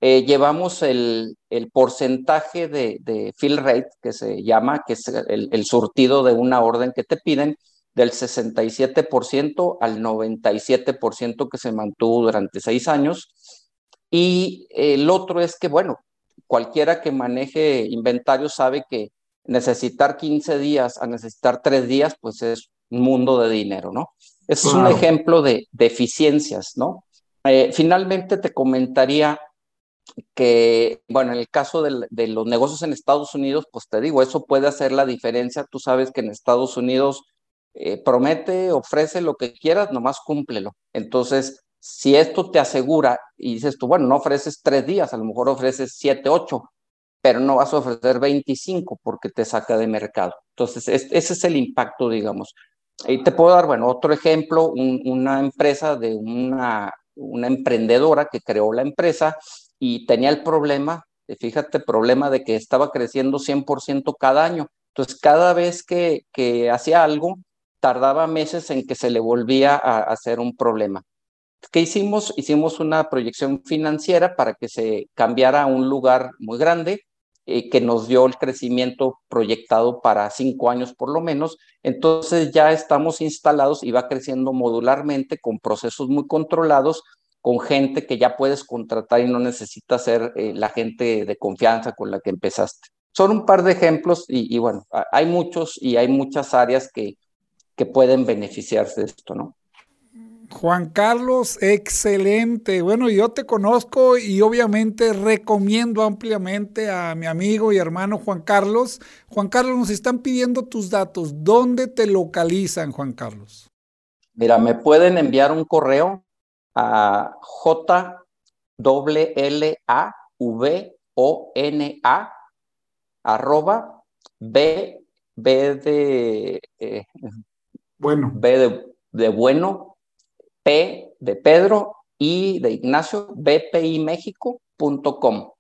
eh, llevamos el, el porcentaje de, fill rate, que se llama, que es el, el surtido de una orden que te piden, del 67% al 97% que se mantuvo durante seis años. Y el otro es que, bueno, cualquiera que maneje inventario sabe que necesitar 15 días a necesitar 3 días, pues es un mundo de dinero, ¿no? es un ejemplo de, eficiencias, ¿no? Eh, finalmente te comentaría que, bueno, en el caso de, los negocios en Estados Unidos, pues te digo, eso puede hacer la diferencia. Tú sabes que en Estados Unidos eh, promete, ofrece lo que quieras, nomás cúmplelo. Entonces, si esto te asegura y dices tú, bueno, no ofreces tres días, a lo mejor ofreces siete, ocho, pero no vas a ofrecer 25 porque te saca de mercado. Entonces, ese es el impacto, digamos. Y te puedo dar, bueno, otro ejemplo, una empresa de una, una emprendedora que creó la empresa y tenía el problema, fíjate, problema de que estaba creciendo 100% cada año. Entonces, cada vez que, que hacía algo, tardaba meses en que se le volvía a hacer un problema. ¿Qué hicimos? Hicimos una proyección financiera para que se cambiara a un lugar muy grande eh, que nos dio el crecimiento proyectado para cinco años por lo menos. Entonces ya estamos instalados y va creciendo modularmente con procesos muy controlados, con gente que ya puedes contratar y no necesita ser eh, la gente de confianza con la que empezaste. son un par de ejemplos y, bueno, hay muchos y hay muchas áreas que, que pueden beneficiarse de esto, ¿no? Juan Carlos, excelente. Bueno, yo te conozco y obviamente recomiendo ampliamente a mi amigo y hermano Juan Carlos. Juan Carlos, nos están pidiendo tus datos. ¿Dónde te localizan, Juan Carlos? Mira, me pueden enviar un correo a J L A V O N A arroba B B de eh, bueno B de, de bueno P de Pedro y de Ignacio, bpimexico.com.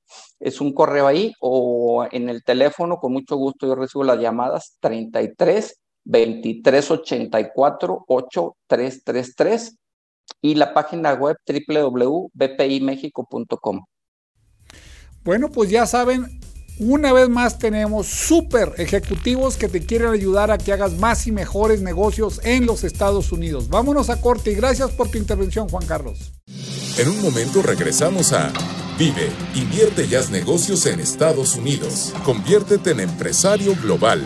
Es un correo ahí o en el teléfono, con mucho gusto yo recibo las llamadas 33 23 84 8333 y la página web www.bpimexico.com. Bueno, pues ya saben, una vez más tenemos super ejecutivos que te quieren ayudar a que hagas más y mejores negocios en los Estados Unidos. Vámonos a corte y gracias por tu intervención, Juan Carlos. En un momento regresamos a Vive, invierte y haz negocios en Estados Unidos. Conviértete en empresario global.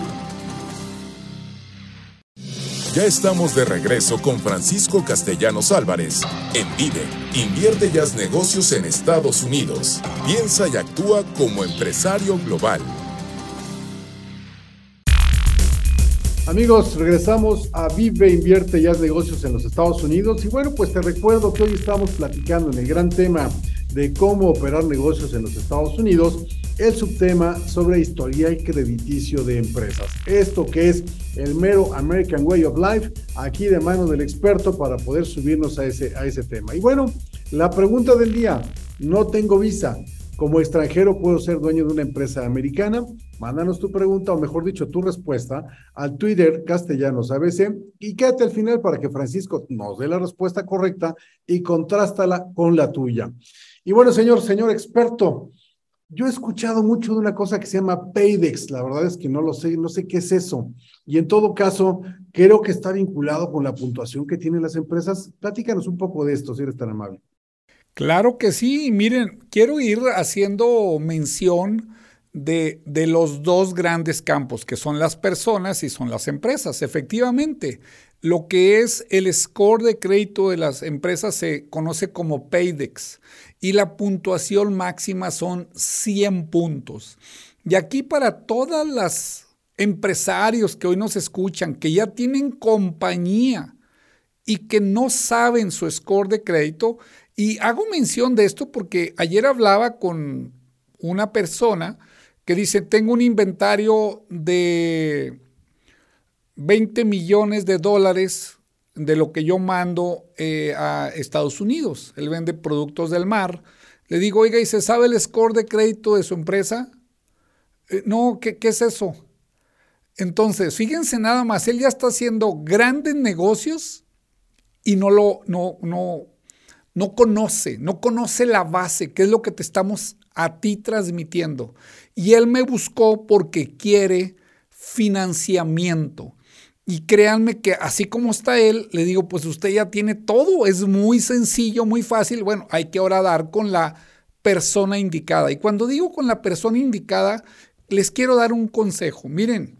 Ya estamos de regreso con Francisco Castellanos Álvarez en Vive. Invierte y haz negocios en Estados Unidos. Piensa y actúa como empresario global. Amigos, regresamos a Vive, Invierte y haz negocios en los Estados Unidos. Y bueno, pues te recuerdo que hoy estamos platicando en el gran tema de cómo operar negocios en los Estados Unidos el subtema sobre historial crediticio de empresas. Esto que es el mero American Way of Life, aquí de mano del experto para poder subirnos a ese, a ese tema. Y bueno, la pregunta del día, no tengo visa. Como extranjero puedo ser dueño de una empresa americana. Mándanos tu pregunta, o mejor dicho, tu respuesta al Twitter Castellanos ABC y quédate al final para que Francisco nos dé la respuesta correcta y contrástala con la tuya. Y bueno, señor, señor experto, yo he escuchado mucho de una cosa que se llama Paydex, la verdad es que no lo sé, no sé qué es eso. Y en todo caso, creo que está vinculado con la puntuación que tienen las empresas. Platícanos un poco de esto, si eres tan amable. Claro que sí, miren, quiero ir haciendo mención de, de, los dos grandes campos, que son las personas y son las empresas. Efectivamente, lo que es el score de crédito de las empresas se conoce como Paydex y la puntuación máxima son 100 puntos. Y aquí para todas las empresarios que hoy nos escuchan, que ya tienen compañía y que no saben su score de crédito, y hago mención de esto porque ayer hablaba con una persona que dice, tengo un inventario de 20 millones de dólares de lo que yo mando eh, a Estados Unidos. Él vende productos del mar. Le digo, oiga, ¿y se sabe el score de crédito de su empresa? Eh, no, ¿qué, ¿qué es eso? Entonces, fíjense nada más, él ya está haciendo grandes negocios y no lo, no, no, no conoce, no conoce la base, que es lo que te estamos a ti transmitiendo. Y él me buscó porque quiere financiamiento. Y créanme que así como está él, le digo, pues usted ya tiene todo, es muy sencillo, muy fácil. Bueno, hay que ahora dar con la persona indicada. Y cuando digo con la persona indicada, les quiero dar un consejo. Miren,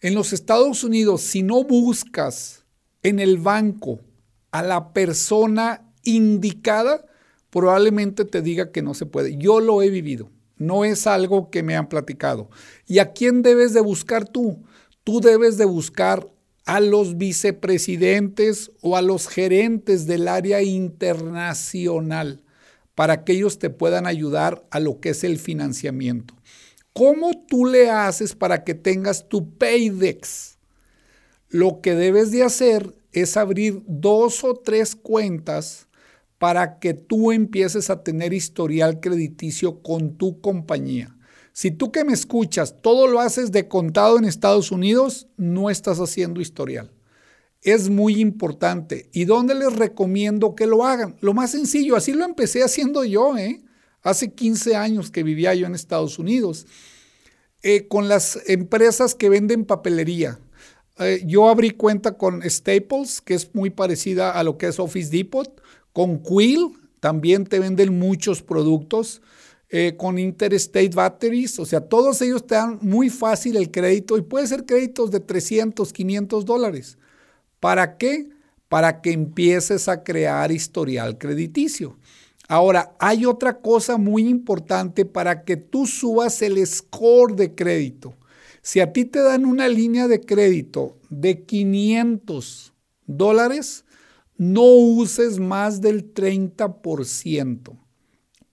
en los Estados Unidos, si no buscas en el banco a la persona indicada, probablemente te diga que no se puede. Yo lo he vivido, no es algo que me han platicado. ¿Y a quién debes de buscar tú? Tú debes de buscar a los vicepresidentes o a los gerentes del área internacional para que ellos te puedan ayudar a lo que es el financiamiento. ¿Cómo tú le haces para que tengas tu Paydex? Lo que debes de hacer es abrir dos o tres cuentas para que tú empieces a tener historial crediticio con tu compañía. Si tú que me escuchas todo lo haces de contado en Estados Unidos, no estás haciendo historial. Es muy importante. ¿Y dónde les recomiendo que lo hagan? Lo más sencillo, así lo empecé haciendo yo, ¿eh? Hace 15 años que vivía yo en Estados Unidos, eh, con las empresas que venden papelería. Eh, yo abrí cuenta con Staples, que es muy parecida a lo que es Office Depot, con Quill, también te venden muchos productos eh, con Interstate Batteries, o sea, todos ellos te dan muy fácil el crédito y puede ser créditos de 300, 500 dólares. ¿Para qué? Para que empieces a crear historial crediticio. Ahora, hay otra cosa muy importante para que tú subas el score de crédito. Si a ti te dan una línea de crédito de 500 dólares, no uses más del 30%.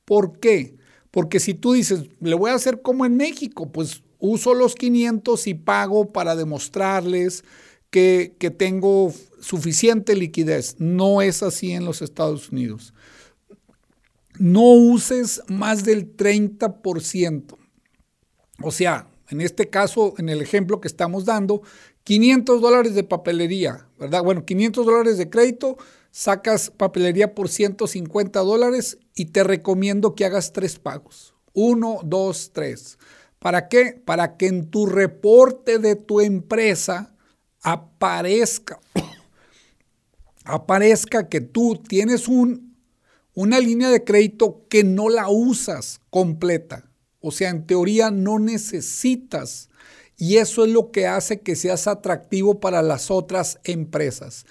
¿Por qué? Porque si tú dices, le voy a hacer como en México, pues uso los 500 y pago para demostrarles que, que tengo suficiente liquidez. No es así en los Estados Unidos no uses más del 30%. O sea, en este caso, en el ejemplo que estamos dando, 500 dólares de papelería, ¿verdad? Bueno, 500 dólares de crédito, sacas papelería por 150 dólares y te recomiendo que hagas tres pagos. Uno, dos, tres. ¿Para qué? Para que en tu reporte de tu empresa aparezca, aparezca que tú tienes un una línea de crédito que no la usas completa. O sea, en teoría no necesitas. Y eso es lo que hace que seas atractivo para las otras empresas.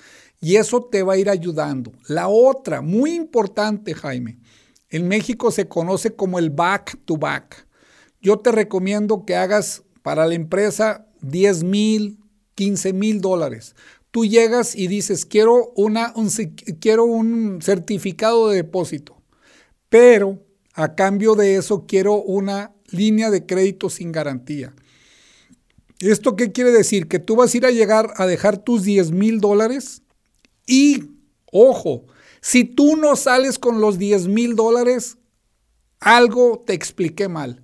Y eso te va a ir ayudando. La otra, muy importante, Jaime, en México se conoce como el back to back. Yo te recomiendo que hagas para la empresa 10 mil, 15 mil dólares tú llegas y dices, quiero, una, un, quiero un certificado de depósito, pero a cambio de eso quiero una línea de crédito sin garantía. ¿Esto qué quiere decir? Que tú vas a ir a llegar a dejar tus 10 mil dólares y, ojo, si tú no sales con los 10 mil dólares, algo te expliqué mal.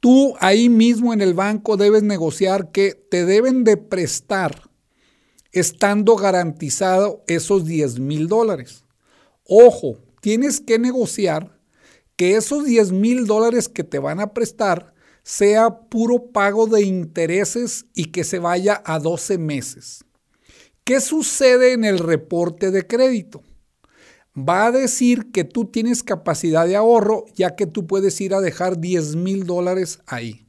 Tú ahí mismo en el banco debes negociar que te deben de prestar estando garantizado esos 10 mil dólares. Ojo, tienes que negociar que esos 10 mil dólares que te van a prestar sea puro pago de intereses y que se vaya a 12 meses. ¿Qué sucede en el reporte de crédito? Va a decir que tú tienes capacidad de ahorro ya que tú puedes ir a dejar 10 mil dólares ahí.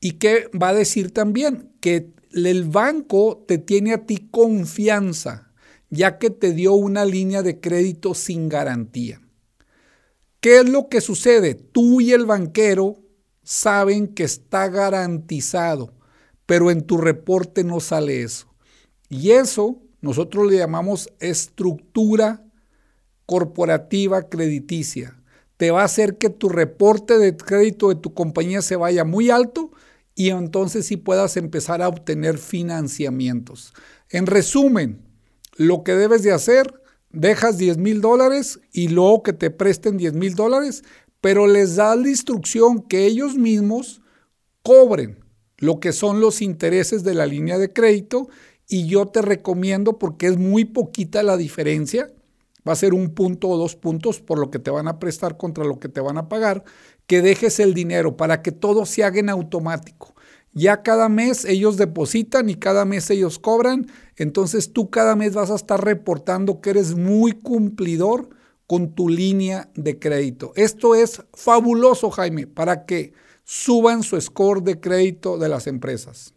¿Y qué va a decir también? Que el banco te tiene a ti confianza, ya que te dio una línea de crédito sin garantía. ¿Qué es lo que sucede? Tú y el banquero saben que está garantizado, pero en tu reporte no sale eso. Y eso nosotros le llamamos estructura corporativa crediticia. Te va a hacer que tu reporte de crédito de tu compañía se vaya muy alto y entonces sí puedas empezar a obtener financiamientos. En resumen, lo que debes de hacer, dejas 10 mil dólares y luego que te presten 10 mil dólares, pero les das la instrucción que ellos mismos cobren lo que son los intereses de la línea de crédito y yo te recomiendo porque es muy poquita la diferencia, va a ser un punto o dos puntos por lo que te van a prestar contra lo que te van a pagar, que dejes el dinero para que todo se haga en automático. Ya cada mes ellos depositan y cada mes ellos cobran, entonces tú cada mes vas a estar reportando que eres muy cumplidor con tu línea de crédito. Esto es fabuloso, Jaime, para que suban su score de crédito de las empresas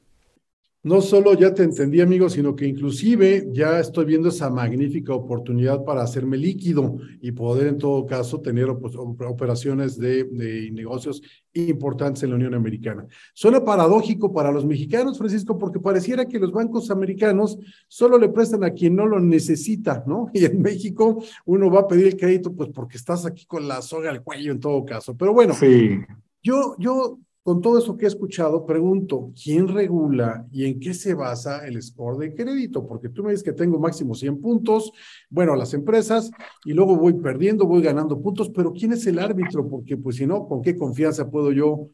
no solo ya te entendí, amigo, sino que inclusive ya estoy viendo esa magnífica oportunidad para hacerme líquido y poder en todo caso tener operaciones de, negocios importantes en la Unión Americana. Suena paradójico para los mexicanos, Francisco, porque pareciera que los bancos americanos solo le prestan a quien no lo necesita, ¿no? Y en México uno va a pedir el crédito pues porque estás aquí con la soga al cuello en todo caso. Pero bueno, sí. yo, yo con todo eso que he escuchado, pregunto, ¿quién regula y en qué se basa el score de crédito? Porque tú me dices que tengo máximo 100 puntos, bueno, las empresas, y luego voy perdiendo, voy ganando puntos, pero ¿quién es el árbitro? Porque pues si no, ¿con qué confianza puedo yo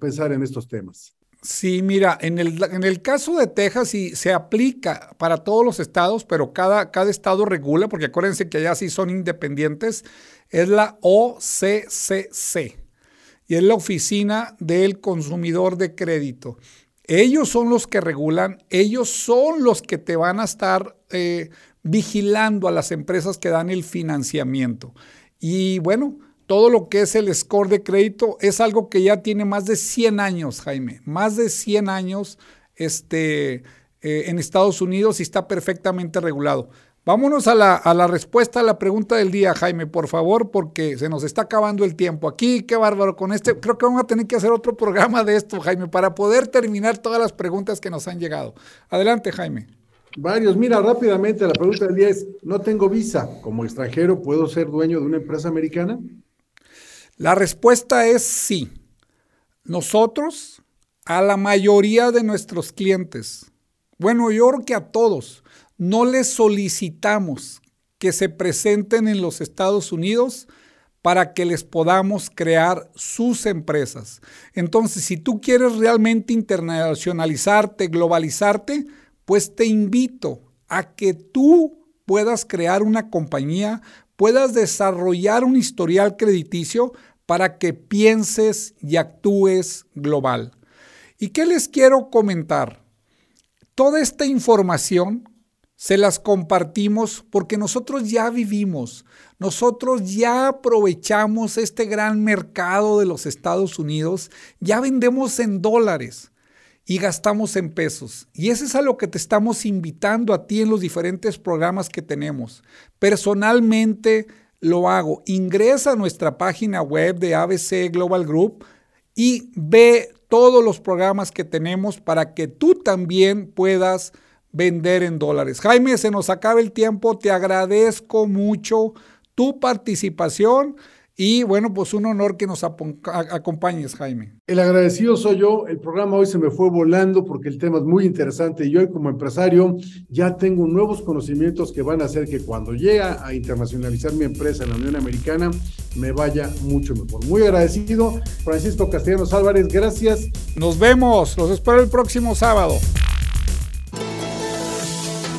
pensar en estos temas? Sí, mira, en el, en el caso de Texas sí se aplica para todos los estados, pero cada, cada estado regula, porque acuérdense que allá sí son independientes, es la OCCC y es la Oficina del Consumidor de Crédito. Ellos son los que regulan, ellos son los que te van a estar eh, vigilando a las empresas que dan el financiamiento. Y bueno, todo lo que es el score de crédito es algo que ya tiene más de 100 años, Jaime, más de 100 años este, eh, en Estados Unidos y está perfectamente regulado. Vámonos a la, a la, respuesta a la pregunta del día, Jaime, por favor, porque se nos está acabando el tiempo. Aquí, qué bárbaro, con este, creo que vamos a tener que hacer otro programa de esto, Jaime, para poder terminar todas las preguntas que nos han llegado. Adelante, Jaime. Varios. Mira, rápidamente, la pregunta del día es, no tengo visa. Como extranjero, ¿puedo ser dueño de una empresa americana? La respuesta es sí. Nosotros, a la mayoría de nuestros clientes, bueno, yo creo que a todos, no les solicitamos que se presenten en los Estados Unidos para que les podamos crear sus empresas. Entonces, si tú quieres realmente internacionalizarte, globalizarte, pues te invito a que tú puedas crear una compañía, puedas desarrollar un historial crediticio para que pienses y actúes global. ¿Y qué les quiero comentar? Toda esta información se las compartimos porque nosotros ya vivimos, nosotros ya aprovechamos este gran mercado de los Estados Unidos, ya vendemos en dólares y gastamos en pesos. Y eso es a lo que te estamos invitando a ti en los diferentes programas que tenemos. Personalmente lo hago. Ingresa a nuestra página web de ABC Global Group y ve todos los programas que tenemos para que tú también puedas vender en dólares. Jaime, se nos acaba el tiempo, te agradezco mucho tu participación y bueno, pues un honor que nos acompañes, Jaime. El agradecido soy yo. El programa hoy se me fue volando porque el tema es muy interesante y yo como empresario ya tengo nuevos conocimientos que van a hacer que cuando llegue a internacionalizar mi empresa en la Unión Americana me vaya mucho mejor. Muy agradecido. Francisco Castellanos Álvarez, gracias. Nos vemos. Los espero el próximo sábado.